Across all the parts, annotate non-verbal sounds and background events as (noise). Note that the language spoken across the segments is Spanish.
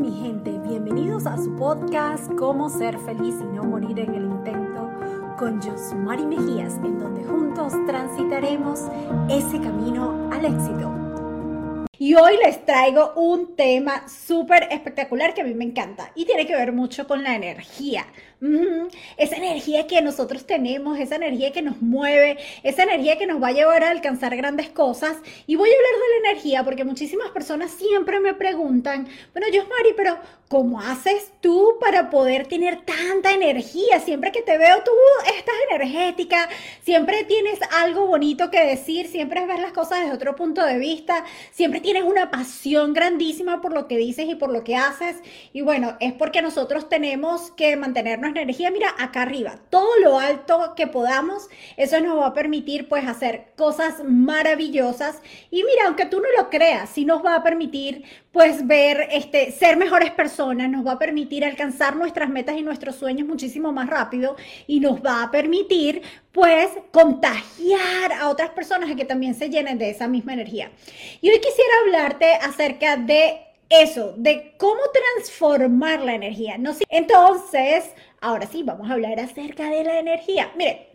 mi gente? Bienvenidos a su podcast Cómo ser feliz y no morir en el intento con Josmari Mejías, en donde juntos transitaremos ese camino al éxito. Y hoy les traigo un tema súper espectacular que a mí me encanta y tiene que ver mucho con la energía. Esa energía que nosotros tenemos, esa energía que nos mueve, esa energía que nos va a llevar a alcanzar grandes cosas. Y voy a hablar de la energía porque muchísimas personas siempre me preguntan, bueno, Mari, pero ¿cómo haces tú para poder tener tanta energía? Siempre que te veo tú estás energética, siempre tienes algo bonito que decir, siempre ves las cosas desde otro punto de vista, siempre tienes una pasión grandísima por lo que dices y por lo que haces. Y bueno, es porque nosotros tenemos que mantenernos energía, mira, acá arriba, todo lo alto que podamos, eso nos va a permitir pues hacer cosas maravillosas y mira, aunque tú no lo creas, sí nos va a permitir pues ver, este, ser mejores personas, nos va a permitir alcanzar nuestras metas y nuestros sueños muchísimo más rápido y nos va a permitir pues contagiar a otras personas a que también se llenen de esa misma energía. Y hoy quisiera hablarte acerca de eso, de cómo transformar la energía. ¿no? Entonces, ahora sí, vamos a hablar acerca de la energía. Mire,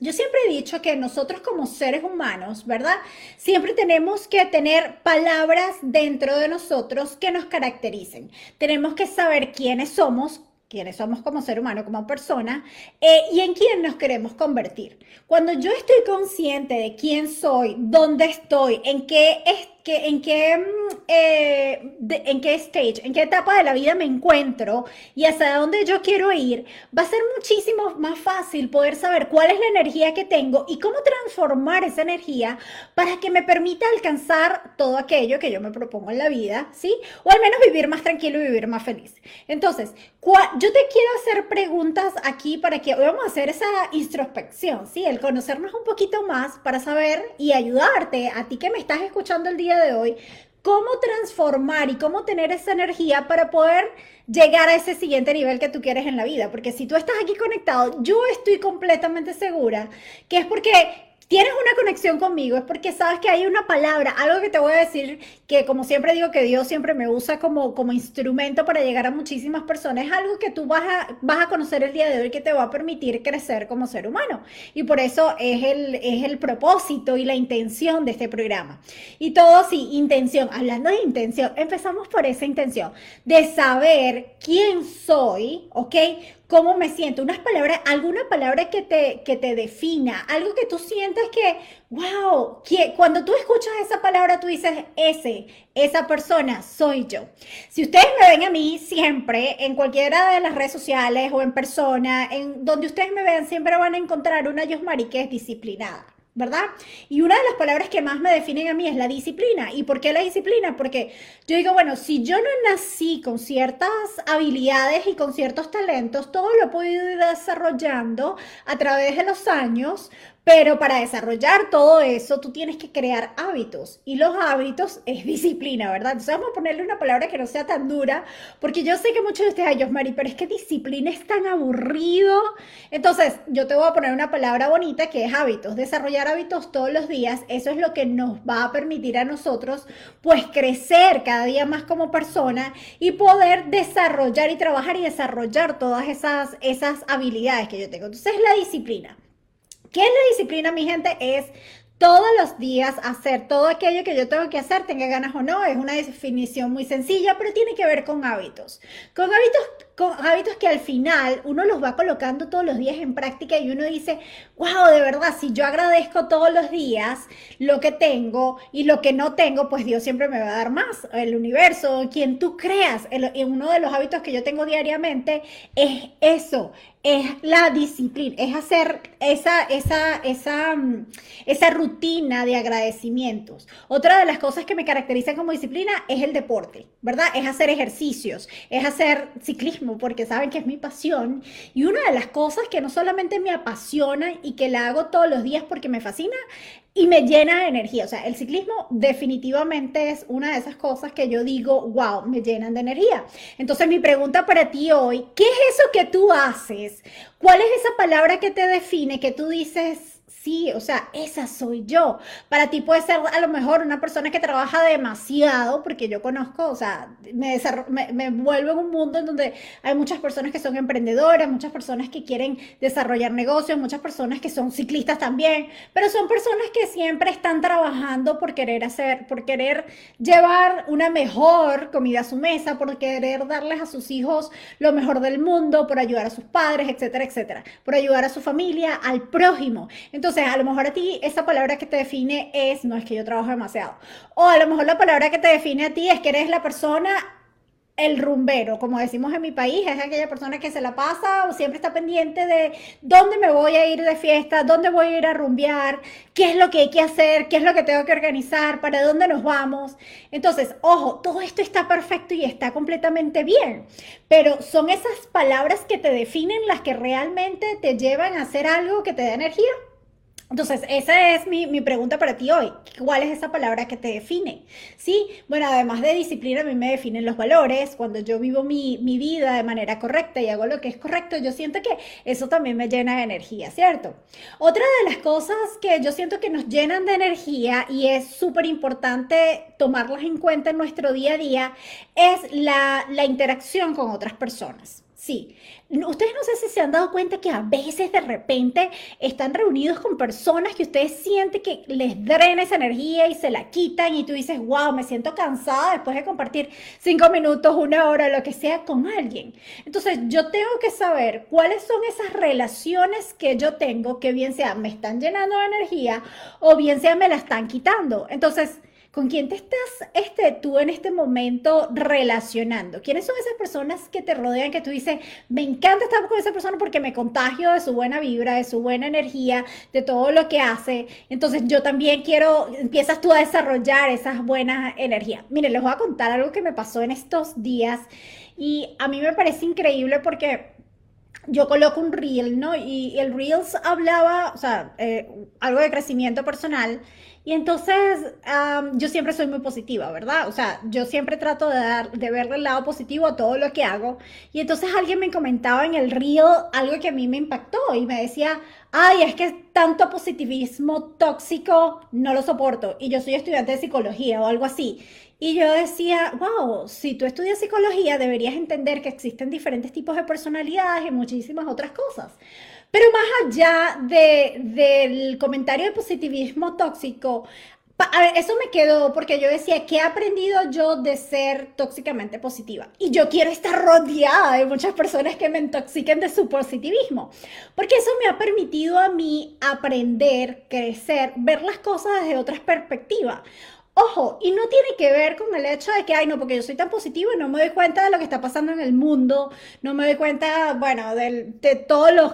yo siempre he dicho que nosotros como seres humanos, ¿verdad? Siempre tenemos que tener palabras dentro de nosotros que nos caractericen. Tenemos que saber quiénes somos, quiénes somos como ser humano, como persona, eh, y en quién nos queremos convertir. Cuando yo estoy consciente de quién soy, dónde estoy, en qué estoy, en, qué, mm, eh, en qué stage, en qué etapa de la vida me encuentro y hacia dónde yo quiero ir, va a ser muchísimo más fácil poder saber cuál es la energía que tengo y cómo transformar esa energía para que me permita alcanzar todo aquello que yo me propongo en la vida, ¿sí? O al menos vivir más tranquilo y vivir más feliz. Entonces, yo te quiero hacer preguntas aquí para que vamos a hacer esa introspección, ¿sí? El conocernos un poquito más para saber y ayudarte a ti que me estás escuchando el día de hoy, cómo transformar y cómo tener esa energía para poder llegar a ese siguiente nivel que tú quieres en la vida. Porque si tú estás aquí conectado, yo estoy completamente segura que es porque tienes una conexión conmigo es porque sabes que hay una palabra, algo que te voy a decir que como siempre digo que Dios siempre me usa como, como instrumento para llegar a muchísimas personas, es algo que tú vas a, vas a conocer el día de hoy que te va a permitir crecer como ser humano. Y por eso es el, es el propósito y la intención de este programa. Y todo sí, intención, hablando de intención, empezamos por esa intención de saber quién soy, ¿ok? Cómo me siento, unas palabras, alguna palabra que te, que te defina, algo que tú sientas que, wow, que cuando tú escuchas esa palabra tú dices, ese, esa persona soy yo. Si ustedes me ven a mí siempre, en cualquiera de las redes sociales o en persona, en donde ustedes me vean, siempre van a encontrar una Yosmari que es disciplinada. ¿Verdad? Y una de las palabras que más me definen a mí es la disciplina. ¿Y por qué la disciplina? Porque yo digo, bueno, si yo no nací con ciertas habilidades y con ciertos talentos, todo lo he podido ir desarrollando a través de los años, pero para desarrollar todo eso, tú tienes que crear hábitos. Y los hábitos es (laughs) disciplina, ¿verdad? Entonces vamos a ponerle una palabra que no sea tan dura, porque yo sé que muchos de ustedes, ay, Mari, pero es que disciplina es tan aburrido. Entonces, yo te voy a poner una palabra bonita que es hábitos. Desarrollar hábitos todos los días, eso es lo que nos va a permitir a nosotros, pues, crecer cada día más como persona y poder desarrollar y trabajar y desarrollar todas esas, esas habilidades que yo tengo. Entonces, la disciplina. ¿Qué es la disciplina, mi gente? Es todos los días hacer todo aquello que yo tengo que hacer, tenga ganas o no, es una definición muy sencilla, pero tiene que ver con hábitos. Con hábitos, hábitos que al final uno los va colocando todos los días en práctica y uno dice, wow, de verdad, si yo agradezco todos los días lo que tengo y lo que no tengo, pues Dios siempre me va a dar más. El universo, quien tú creas, uno de los hábitos que yo tengo diariamente es eso, es la disciplina, es hacer esa, esa, esa, mm, esa rutina de agradecimientos. Otra de las cosas que me caracterizan como disciplina es el deporte, ¿verdad? Es hacer ejercicios, es hacer ciclismo, porque saben que es mi pasión. Y una de las cosas que no solamente me apasiona y que la hago todos los días porque me fascina, y me llena de energía. O sea, el ciclismo definitivamente es una de esas cosas que yo digo, wow, me llenan de energía. Entonces mi pregunta para ti hoy, ¿qué es eso que tú haces? ¿Cuál es esa palabra que te define, que tú dices, Sí, o sea, esa soy yo. Para ti puede ser a lo mejor una persona que trabaja demasiado, porque yo conozco, o sea, me, me, me vuelvo en un mundo en donde hay muchas personas que son emprendedoras, muchas personas que quieren desarrollar negocios, muchas personas que son ciclistas también, pero son personas que siempre están trabajando por querer hacer, por querer llevar una mejor comida a su mesa, por querer darles a sus hijos lo mejor del mundo, por ayudar a sus padres, etcétera, etcétera, por ayudar a su familia, al prójimo. Entonces, a lo mejor a ti esa palabra que te define es, no es que yo trabajo demasiado. O a lo mejor la palabra que te define a ti es que eres la persona, el rumbero, como decimos en mi país, es aquella persona que se la pasa o siempre está pendiente de dónde me voy a ir de fiesta, dónde voy a ir a rumbear, qué es lo que hay que hacer, qué es lo que tengo que organizar, para dónde nos vamos. Entonces, ojo, todo esto está perfecto y está completamente bien, pero son esas palabras que te definen las que realmente te llevan a hacer algo que te da energía. Entonces, esa es mi, pregunta para ti hoy. ¿Cuál es esa palabra que te define? Sí, bueno, además de disciplina, a mí me definen los valores. Cuando yo vivo mi, mi, vida de manera correcta y hago lo que es correcto, yo siento que eso también me llena de energía, ¿cierto? Otra de las cosas que yo siento que nos llenan de energía y es súper importante tomarlas en cuenta en nuestro día a día es la, la interacción con otras personas. Sí, ustedes no sé si se han dado cuenta que a veces de repente están reunidos con personas que ustedes sienten que les drena esa energía y se la quitan y tú dices, wow, me siento cansada después de compartir cinco minutos, una hora, lo que sea con alguien. Entonces yo tengo que saber cuáles son esas relaciones que yo tengo que bien sea me están llenando de energía o bien sea me la están quitando. Entonces, ¿Con quién te estás este, tú en este momento relacionando? ¿Quiénes son esas personas que te rodean que tú dices, me encanta estar con esa persona porque me contagio de su buena vibra, de su buena energía, de todo lo que hace? Entonces yo también quiero, empiezas tú a desarrollar esas buenas energías. Miren, les voy a contar algo que me pasó en estos días y a mí me parece increíble porque yo coloco un reel, ¿no? Y el reels hablaba, o sea, eh, algo de crecimiento personal. Y entonces yo siempre soy muy positiva, ¿verdad? O sea, yo siempre trato de, dar, de verle el lado positivo a todo lo que hago. Y entonces alguien me comentaba en el reel algo que a mí me impactó y me decía, ay, es que tanto positivismo tóxico no lo soporto. Y yo soy estudiante de psicología o algo así. Y yo decía, wow, si tú estudias psicología deberías entender que existen diferentes tipos de personalidades y muchísimas otras cosas. Pero más allá de, del comentario de positivismo tóxico, eso me quedó porque yo decía, ¿qué he aprendido yo de ser tóxicamente positiva? Y yo quiero estar rodeada de muchas personas que me intoxiquen de su positivismo, porque eso me ha permitido a mí aprender, crecer, ver las cosas desde otras perspectivas. Ojo, y no tiene que ver con el hecho de que, ay, no, porque yo soy tan positivo y no me doy cuenta de lo que está pasando en el mundo, no me doy cuenta, bueno, de, de todos los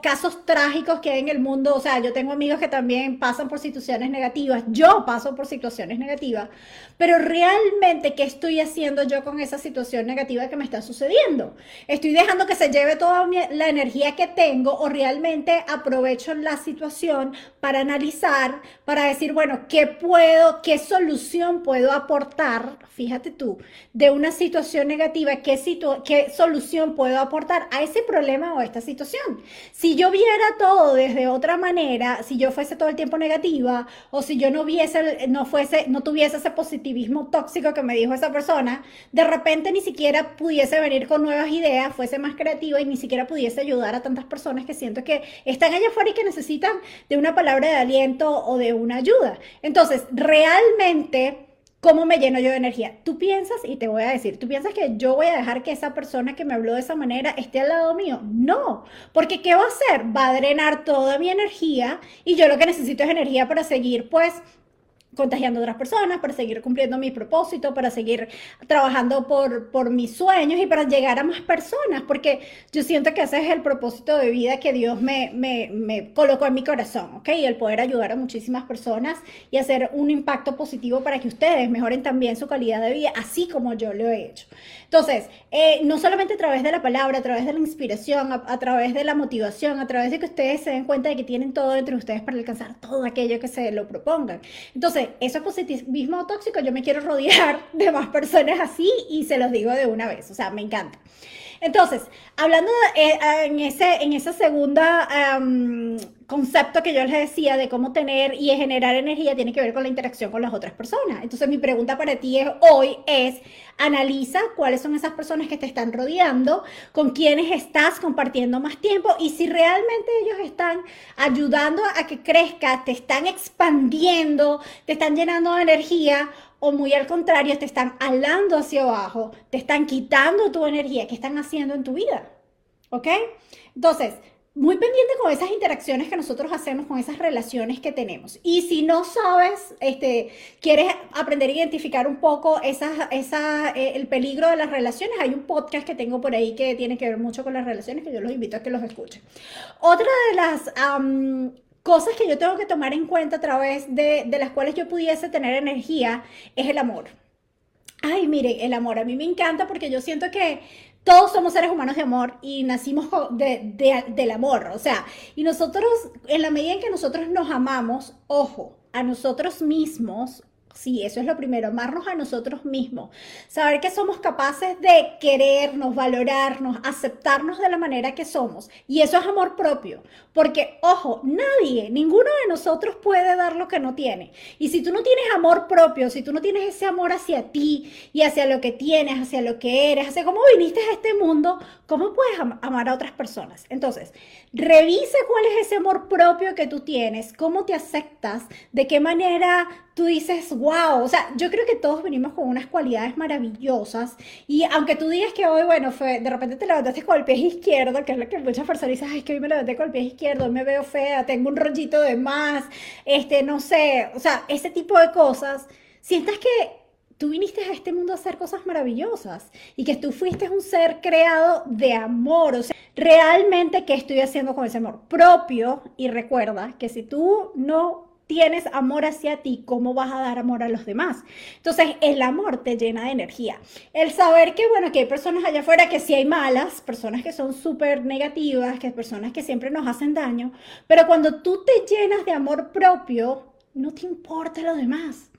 casos trágicos que hay en el mundo, o sea, yo tengo amigos que también pasan por situaciones negativas, yo paso por situaciones negativas, pero realmente, ¿qué estoy haciendo yo con esa situación negativa que me está sucediendo? ¿Estoy dejando que se lleve toda la energía que tengo o realmente aprovecho la situación para analizar, para decir, bueno, ¿qué puedo, qué solución puedo aportar, fíjate tú, de una situación negativa, qué, qué solución puedo aportar a ese problema o a esta situación? Si yo viera todo desde otra manera, si yo fuese todo el tiempo negativa o si yo no viese, no fuese, no tuviese ese positivismo tóxico que me dijo esa persona, de repente ni siquiera pudiese venir con nuevas ideas, fuese más creativa y ni siquiera pudiese ayudar a tantas personas que siento que están allá afuera y que necesitan de una palabra de aliento o de una ayuda. Entonces, realmente ¿Cómo me lleno yo de energía? Tú piensas, y te voy a decir, tú piensas que yo voy a dejar que esa persona que me habló de esa manera esté al lado mío. No, porque ¿qué va a hacer? Va a drenar toda mi energía y yo lo que necesito es energía para seguir, pues, contagiando a otras personas, para seguir cumpliendo mi propósito, para seguir trabajando por, por mis sueños y para llegar a más personas, porque yo siento que ese es el propósito de vida que Dios me, me, me colocó en mi corazón, ¿ok? Y el poder ayudar a muchísimas personas y hacer un impacto positivo para que ustedes mejoren también su calidad de vida, así como yo lo he hecho. Entonces, eh, no solamente a través de la palabra, a través de la inspiración, a, través de la motivación, a través de que ustedes se den cuenta de que tienen todo entre ustedes para alcanzar todo aquello que se lo propongan. Entonces, eso es positivismo tóxico, yo me quiero rodear (laughs) de más personas así y se los digo de una vez, o sea, me encanta. Entonces, hablando eh, en, ese, en esa segunda concepto que yo les decía de cómo tener y generar energía, tiene que ver con la interacción con las otras personas. Entonces, mi pregunta para ti es, hoy es, analiza cuáles son esas personas que te están rodeando, con quienes estás compartiendo más tiempo y si realmente ellos están ayudando a que crezca, te están expandiendo, te están llenando de energía o muy al contrario, te están alando hacia abajo, te están quitando tu energía que están haciendo en tu vida. ¿Ok? Entonces, muy pendiente con esas interacciones que nosotros hacemos, con esas relaciones que tenemos. Y si no sabes, este, quieres aprender a identificar un poco esa, esa, eh, el peligro de las relaciones, hay un podcast que tengo por ahí que tiene que ver mucho con las relaciones, que yo los invito a que los escuchen. Otra de las cosas que yo tengo que tomar en cuenta a través de, de las cuales yo pudiese tener energía es el amor. Ay, mire, el amor a mí me encanta porque yo siento que todos somos seres humanos de amor y nacimos de, de, del amor. O sea, y nosotros, en la medida en que nosotros nos amamos, ojo, a nosotros mismos, Sí, eso es lo primero, amarnos a nosotros mismos, saber que somos capaces de querernos, valorarnos, aceptarnos de la manera que somos. Y eso es amor propio, porque, ojo, nadie, ninguno de nosotros puede dar lo que no tiene. Y si tú no tienes amor propio, si tú no tienes ese amor hacia ti y hacia lo que tienes, hacia lo que eres, hacia cómo viniste a este mundo, ¿cómo puedes amar a otras personas? Entonces, revisa cuál es ese amor propio que tú tienes, cómo te aceptas, de qué manera tú dices, wow, o sea, yo creo que todos venimos con unas cualidades maravillosas y aunque tú digas que hoy, bueno, fue, de repente te levantaste con el pie izquierdo, que es lo que muchas personas dicen, es que hoy me levanté con el pie izquierdo, me veo fea, tengo un rollito de más, este, no sé, o sea, ese tipo de cosas, sientas que tú viniste a este mundo a hacer cosas maravillosas y que tú fuiste un ser creado de amor, o sea, realmente, ¿qué estoy haciendo con ese amor propio? Y recuerda que si tú no tienes amor hacia ti, ¿cómo vas a dar amor a los demás? Entonces, el amor te llena de energía. El saber que, bueno, que hay personas allá afuera que sí hay malas, personas que son súper negativas, que hay personas que siempre nos hacen daño, pero cuando tú te llenas de amor propio, no te importa lo demás.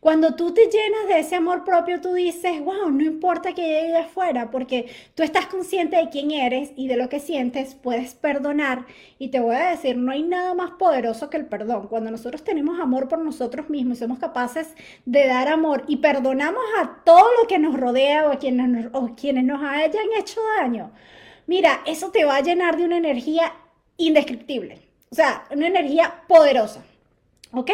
Cuando tú te llenas de ese amor propio, tú dices, wow, no importa que llegue afuera, porque tú estás consciente de quién eres y de lo que sientes, puedes perdonar. Y te voy a decir, no hay nada más poderoso que el perdón. Cuando nosotros tenemos amor por nosotros mismos y somos capaces de dar amor y perdonamos a todo lo que nos rodea o a quienes o quienes nos hayan hecho daño, mira, eso te va a llenar de una energía indescriptible. O sea, una energía poderosa. ¿Ok?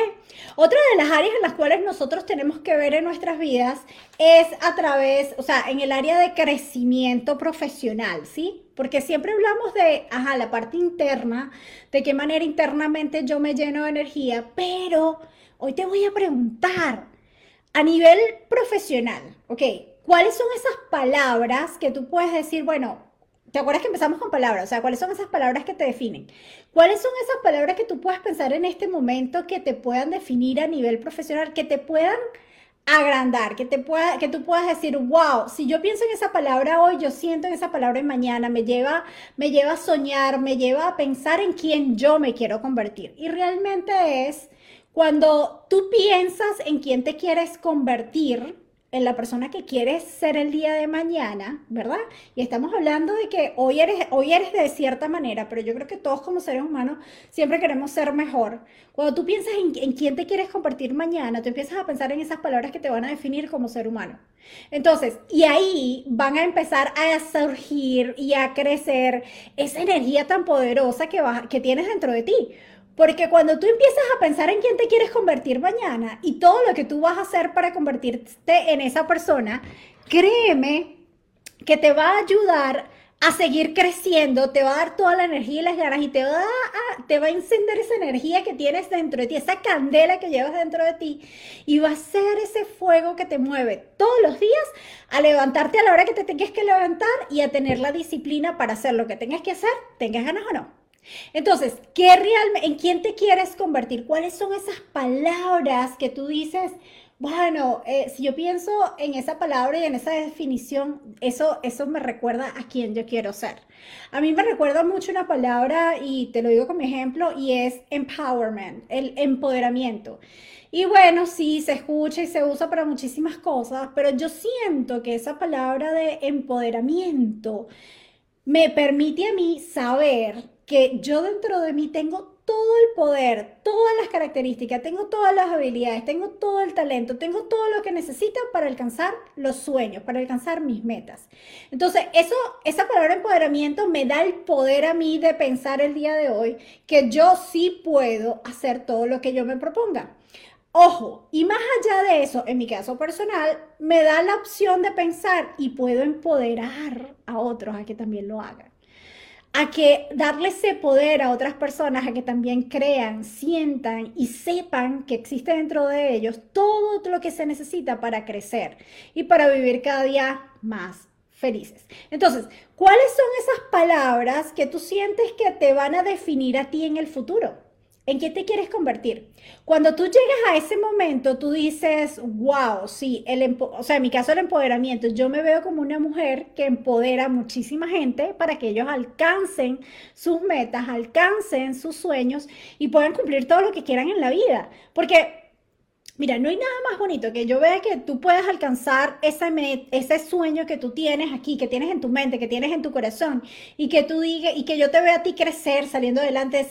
Otra de las áreas en las cuales nosotros tenemos que ver en nuestras vidas es a través, o sea, en el área de crecimiento profesional, ¿sí? Porque siempre hablamos de, ajá, la parte interna, de qué manera internamente yo me lleno de energía, pero hoy te voy a preguntar, a nivel profesional, ¿ok? ¿Cuáles son esas palabras que tú puedes decir, bueno, ¿Te acuerdas que empezamos con palabras? O sea, ¿cuáles son esas palabras que te definen? ¿Cuáles son esas palabras que tú puedes pensar en este momento que te puedan definir a nivel profesional, que te puedan agrandar, que, te pueda, que tú puedas decir, wow, si yo pienso en esa palabra hoy, yo siento en esa palabra en mañana, me lleva, me lleva a soñar, me lleva a pensar en quién yo me quiero convertir. Y realmente es cuando tú piensas en quién te quieres convertir, en la persona que quieres ser el día de mañana, ¿verdad? Y estamos hablando de que hoy eres, hoy eres de cierta manera, pero yo creo que todos como seres humanos siempre queremos ser mejor. Cuando tú piensas en, en quién te quieres convertir mañana, tú empiezas a pensar en esas palabras que te van a definir como ser humano. Entonces, y ahí van a empezar a surgir y a crecer esa energía tan poderosa que, que tienes dentro de ti. Porque cuando tú empiezas a pensar en quién te quieres convertir mañana y todo lo que tú vas a hacer para convertirte en esa persona, créeme que te va a ayudar a seguir creciendo, te va a dar toda la energía y las ganas y te va a, te va a encender esa energía que tienes dentro de ti, esa candela que llevas dentro de ti y va a ser ese fuego que te mueve todos los días a levantarte a la hora que te tengas que levantar y a tener la disciplina para hacer lo que tengas que hacer, tengas ganas o no. Entonces, ¿qué realmente, ¿en quién te quieres convertir? ¿Cuáles son esas palabras que tú dices? Bueno, eh, si yo pienso en esa palabra y en esa definición, eso, eso me recuerda a quién yo quiero ser. A mí me recuerda mucho una palabra, y te lo digo como ejemplo, y es empowerment, el empoderamiento. Y bueno, sí, se escucha y se usa para muchísimas cosas, pero yo siento que esa palabra de empoderamiento me permite a mí saber que yo dentro de mí tengo todo el poder, todas las características, tengo todas las habilidades, tengo todo el talento, tengo todo lo que necesito para alcanzar los sueños, para alcanzar mis metas. Entonces, eso, esa palabra empoderamiento me da el poder a mí de pensar el día de hoy que yo sí puedo hacer todo lo que yo me proponga. Ojo, y más allá de eso, en mi caso personal, me da la opción de pensar y puedo empoderar a otros a que también lo hagan a que darle ese poder a otras personas, a que también crean, sientan y sepan que existe dentro de ellos todo lo que se necesita para crecer y para vivir cada día más felices. Entonces, ¿cuáles son esas palabras que tú sientes que te van a definir a ti en el futuro? ¿En qué te quieres convertir? Cuando tú llegas a ese momento, tú dices, wow, sí, el o sea, en mi caso el empoderamiento, yo me veo como una mujer que empodera a muchísima gente para que ellos alcancen sus metas, alcancen sus sueños y puedan cumplir todo lo que quieran en la vida. Porque Mira, no hay nada más bonito que yo vea que tú puedas alcanzar ese, ese sueño que tú tienes aquí, que tienes en tu mente, que tienes en tu corazón, y que tú digas, y que yo te vea a ti crecer, saliendo adelante,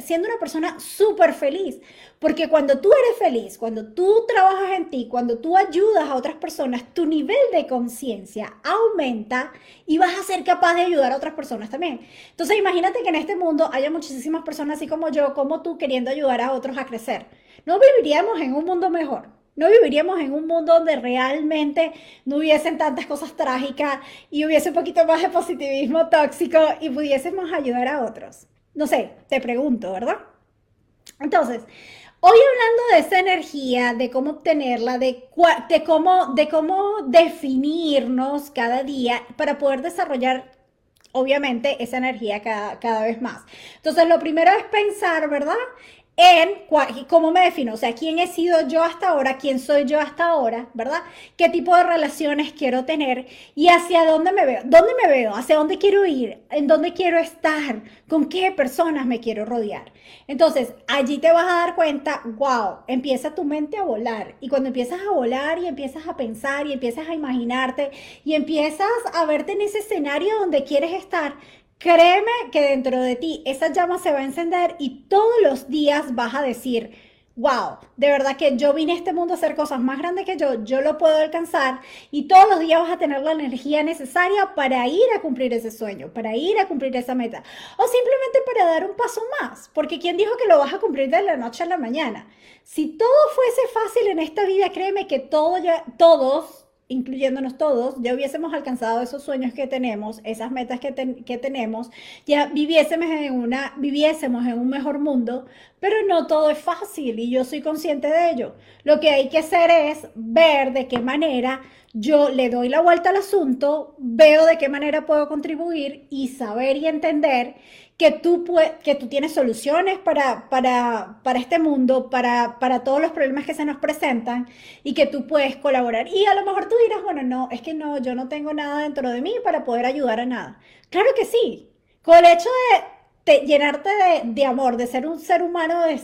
siendo una persona súper feliz. Porque cuando tú eres feliz, cuando tú trabajas en ti, cuando tú ayudas a otras personas, tu nivel de conciencia aumenta y vas a ser capaz de ayudar a otras personas también. Entonces, imagínate que en este mundo haya muchísimas personas así como yo, como tú, queriendo ayudar a otros a crecer no viviríamos en un mundo mejor. No viviríamos en un mundo donde realmente no hubiesen tantas cosas trágicas y hubiese un poquito más de positivismo tóxico y pudiésemos ayudar a otros. No sé, te pregunto, ¿verdad? Entonces, hoy hablando de esa energía, de cómo obtenerla, de, cómo, de cómo definirnos cada día para poder desarrollar obviamente esa energía cada, cada, vez más. Entonces, lo primero es pensar, ¿verdad? En cómo me defino, o sea, quién he sido yo hasta ahora, quién soy yo hasta ahora, ¿verdad? ¿Qué tipo de relaciones quiero tener y hacia dónde me veo? ¿Dónde me veo? ¿Hacia dónde quiero ir? ¿En dónde quiero estar? ¿Con qué personas me quiero rodear? Entonces, allí te vas a dar cuenta, wow, empieza tu mente a volar y cuando empiezas a volar y empiezas a pensar y empiezas a imaginarte y empiezas a verte en ese escenario donde quieres estar, Créeme que dentro de ti esa llama se va a encender y todos los días vas a decir, wow, de verdad que yo vine a este mundo a hacer cosas más grandes que yo, yo lo puedo alcanzar y todos los días vas a tener la energía necesaria para ir a cumplir ese sueño, para ir a cumplir esa meta o simplemente para dar un paso más, porque ¿quién dijo que lo vas a cumplir de la noche a la mañana? Si todo fuese fácil en esta vida, créeme que todo ya, todos incluyéndonos todos, ya hubiésemos alcanzado esos sueños que tenemos, esas metas que, que, tenemos, ya viviésemos en, una, viviésemos en un mejor mundo, pero no todo es fácil y yo soy consciente de ello. Lo que hay que hacer es ver de qué manera yo le doy la vuelta al asunto, veo de qué manera puedo contribuir y saber y entender que tú, que tú tienes soluciones para, para, para este mundo, para, para, todos los problemas que se nos presentan y que tú puedes colaborar. Y a lo mejor tú dirás, bueno, no, es que no, yo no tengo nada dentro de mí para poder ayudar a nada. Claro que sí. Con el hecho de, llenarte de, de, amor, de ser un ser humano, de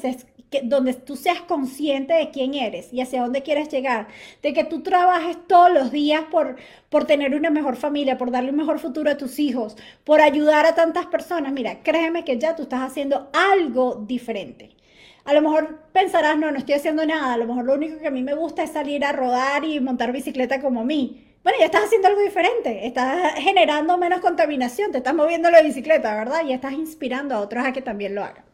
ser, donde tú seas consciente de quién eres y hacia dónde quieres llegar, de que tú trabajes todos los días por, por tener una mejor familia, por darle un mejor futuro a tus hijos, por ayudar a tantas personas, mira, créeme que ya tú estás haciendo algo diferente. A lo mejor pensarás, no, no estoy haciendo nada, a lo mejor lo único que a mí me gusta es salir a rodar y montar bicicleta como mí. Bueno, ya estás haciendo algo diferente, estás generando menos contaminación, te estás moviendo la bicicleta, ¿verdad? Y estás inspirando a otros a que también lo hagan